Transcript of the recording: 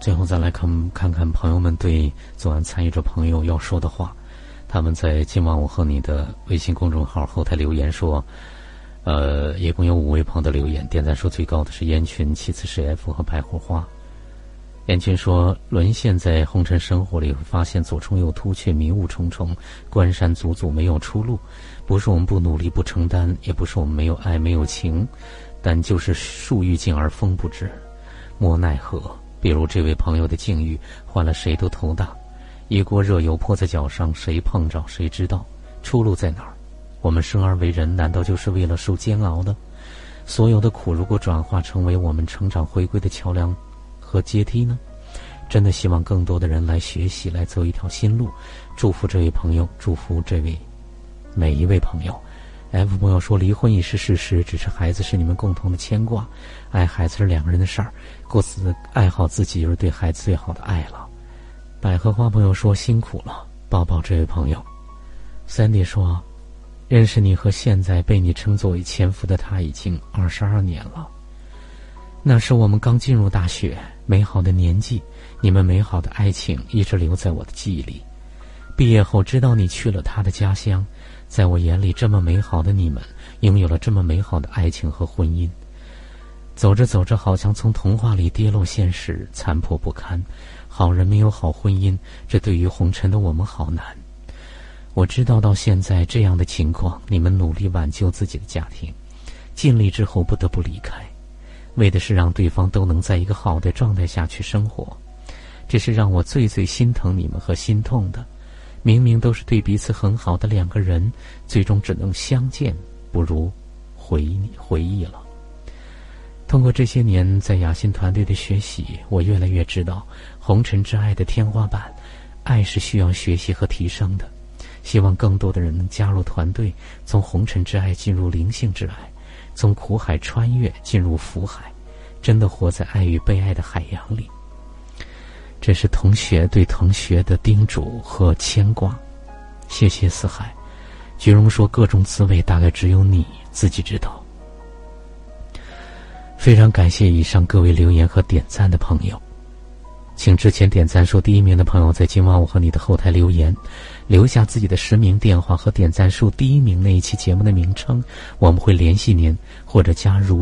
最后再来看看看朋友们对昨晚参与者朋友要说的话。他们在今晚我和你的微信公众号后台留言说，呃，一共有五位朋友的留言，点赞数最高的是烟群，其次是 F 和白火花。燕群说：“沦陷在红尘生活里，发现左冲右突，却迷雾重重，关山阻阻，没有出路。不是我们不努力、不承担，也不是我们没有爱、没有情，但就是树欲静而风不止，莫奈何。比如这位朋友的境遇，换了谁都头大。一锅热油泼在脚上，谁碰着谁知道出路在哪儿？我们生而为人，难道就是为了受煎熬的？所有的苦，如果转化成为我们成长回归的桥梁。”和阶梯呢？真的希望更多的人来学习，来走一条新路。祝福这位朋友，祝福这位每一位朋友。F 朋友说，离婚已是事实，只是孩子是你们共同的牵挂。爱孩子是两个人的事儿，各自爱好自己就是对孩子最好的爱了。百合花朋友说辛苦了，抱抱这位朋友。Sandy 说，认识你和现在被你称作为前夫的他已经二十二年了。那是我们刚进入大学，美好的年纪，你们美好的爱情一直留在我的记忆里。毕业后知道你去了他的家乡，在我眼里，这么美好的你们，拥有了这么美好的爱情和婚姻。走着走着，好像从童话里跌落现实，残破不堪。好人没有好婚姻，这对于红尘的我们好难。我知道到现在这样的情况，你们努力挽救自己的家庭，尽力之后不得不离开。为的是让对方都能在一个好的状态下去生活，这是让我最最心疼你们和心痛的。明明都是对彼此很好的两个人，最终只能相见不如回忆回忆了。通过这些年在雅欣团队的学习，我越来越知道红尘之爱的天花板，爱是需要学习和提升的。希望更多的人能加入团队，从红尘之爱进入灵性之爱。从苦海穿越进入福海，真的活在爱与被爱的海洋里。这是同学对同学的叮嘱和牵挂。谢谢四海。菊荣说：“各种滋味，大概只有你自己知道。”非常感谢以上各位留言和点赞的朋友，请之前点赞说第一名的朋友，在今晚我和你的后台留言。留下自己的实名电话和点赞数第一名那一期节目的名称，我们会联系您或者加入。